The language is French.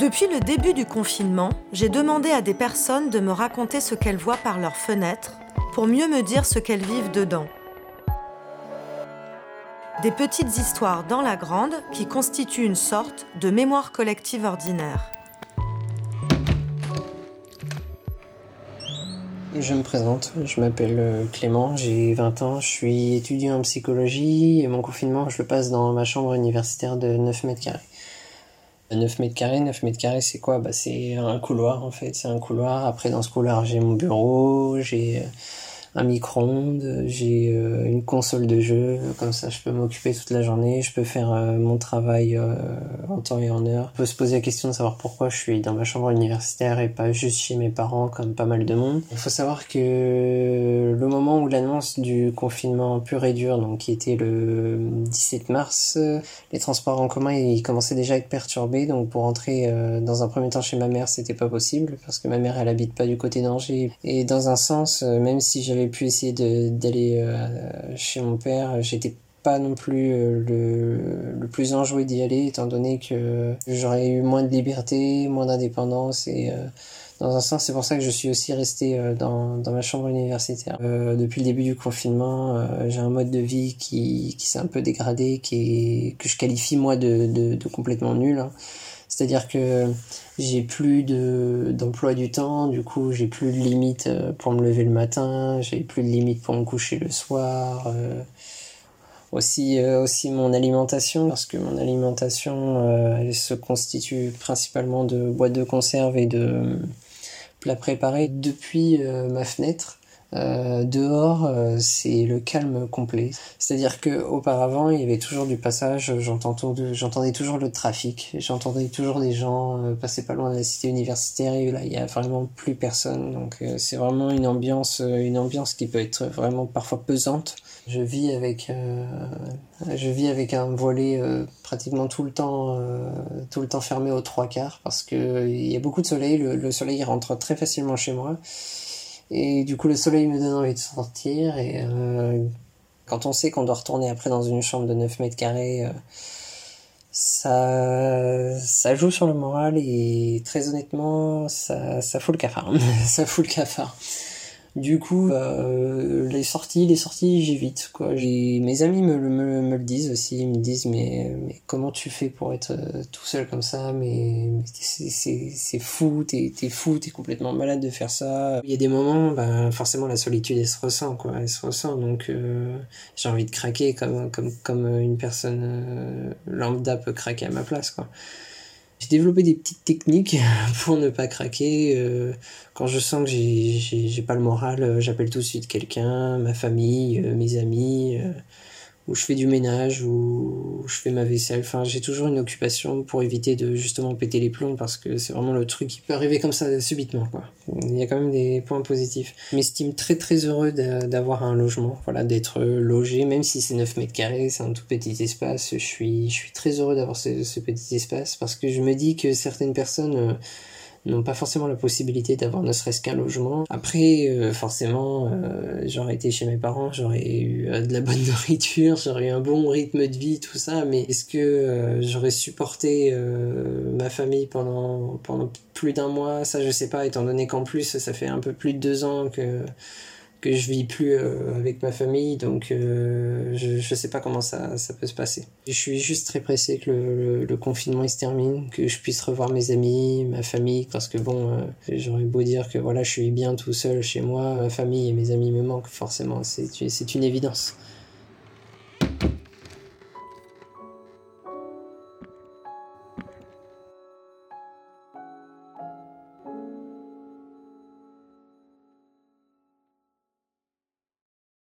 Depuis le début du confinement, j'ai demandé à des personnes de me raconter ce qu'elles voient par leurs fenêtres pour mieux me dire ce qu'elles vivent dedans. Des petites histoires dans la grande qui constituent une sorte de mémoire collective ordinaire. Je me présente, je m'appelle euh, Clément, j'ai 20 ans, je suis étudiant en psychologie et mon confinement je le passe dans ma chambre universitaire de 9 mètres carrés. 9 mètres carrés, 9 mètres carrés c'est quoi? Bah, C'est un couloir en fait, c'est un couloir. Après dans ce couloir j'ai mon bureau, j'ai euh, un micro-ondes, j'ai euh, une console de jeu, comme ça je peux m'occuper toute la journée, je peux faire euh, mon travail euh, en temps et en heure. On peut se poser la question de savoir pourquoi je suis dans ma chambre universitaire et pas juste chez mes parents comme pas mal de monde. Il faut savoir que le moment où l'annonce du confinement pur et dur, donc qui était le 17 mars, les transports en commun ils commençaient déjà à être perturbés, donc pour entrer dans un premier temps chez ma mère c'était pas possible parce que ma mère elle habite pas du côté d'Angers et dans un sens même si j'avais pu essayer d'aller euh, chez mon père, j'étais pas non plus euh, le, le plus enjoué d'y aller, étant donné que j'aurais eu moins de liberté, moins d'indépendance et euh, dans un sens, c'est pour ça que je suis aussi resté dans, dans ma chambre universitaire. depuis le début du confinement, j'ai un mode de vie qui, qui s'est un peu dégradé, qui est, que je qualifie moi de, de, de complètement nul. Hein. C'est-à-dire que j'ai plus de d'emploi du temps, du coup j'ai plus de limite euh, pour me lever le matin, j'ai plus de limite pour me coucher le soir. Euh, aussi euh, aussi mon alimentation parce que mon alimentation elle se constitue principalement de boîtes de conserve et de plats préparés depuis ma fenêtre euh, dehors, euh, c'est le calme complet. C'est-à-dire que auparavant, il y avait toujours du passage. J'entendais toujours le trafic. J'entendais toujours des gens euh, passer pas loin de la cité universitaire. Et là, il y a vraiment plus personne. Donc, c'est vraiment une ambiance, une ambiance qui peut être vraiment parfois pesante. Je vis avec, je vis avec un volet pratiquement tout le temps, tout le temps fermé aux trois quarts parce que il y a beaucoup de soleil. Le, le soleil rentre très facilement chez moi. Et du coup, le soleil me donne envie de sortir. Et euh, quand on sait qu'on doit retourner après dans une chambre de 9 mètres carrés, euh, ça, ça joue sur le moral. Et très honnêtement, ça, ça fout le cafard. ça fout le cafard. Du coup, euh, les sorties, les sorties, j'évite. Quoi. Mes amis me, me, me, le disent aussi. Ils me disent mais, mais comment tu fais pour être euh, tout seul comme ça? Mais, c'est fou, t'es es fou, t'es complètement malade de faire ça. Il y a des moments, ben forcément la solitude elle se ressent quoi. Elle se ressent donc euh, j'ai envie de craquer comme comme comme une personne euh, lambda peut craquer à ma place quoi. J'ai développé des petites techniques pour ne pas craquer. Euh, quand je sens que j'ai pas le moral, euh, j'appelle tout de suite quelqu'un, ma famille, euh, mes amis où je fais du ménage, où je fais ma vaisselle. Enfin, j'ai toujours une occupation pour éviter de justement péter les plombs parce que c'est vraiment le truc qui peut arriver comme ça subitement, quoi. Il y a quand même des points positifs. Je m'estime très très heureux d'avoir un logement, voilà, d'être logé, même si c'est 9 mètres carrés, c'est un tout petit espace. Je suis, je suis très heureux d'avoir ce, petit espace parce que je me dis que certaines personnes, euh, n'ont pas forcément la possibilité d'avoir ne serait-ce qu'un logement. Après, euh, forcément, euh, j'aurais été chez mes parents, j'aurais eu euh, de la bonne nourriture, j'aurais eu un bon rythme de vie, tout ça, mais est-ce que j'aurais supporté ma famille pendant, pendant plus d'un mois? Ça, je sais pas, étant donné qu'en plus, ça fait un peu plus de deux ans que que je vis plus euh, avec ma famille, donc euh, je, je sais pas comment ça, ça peut se passer. Je suis juste très pressé que le, le, confinement se termine, que je puisse revoir mes amis, ma famille, parce que bon, euh, j'aurais beau dire que voilà, je suis bien tout seul chez moi, ma famille et mes amis me manquent, forcément, c'est une évidence.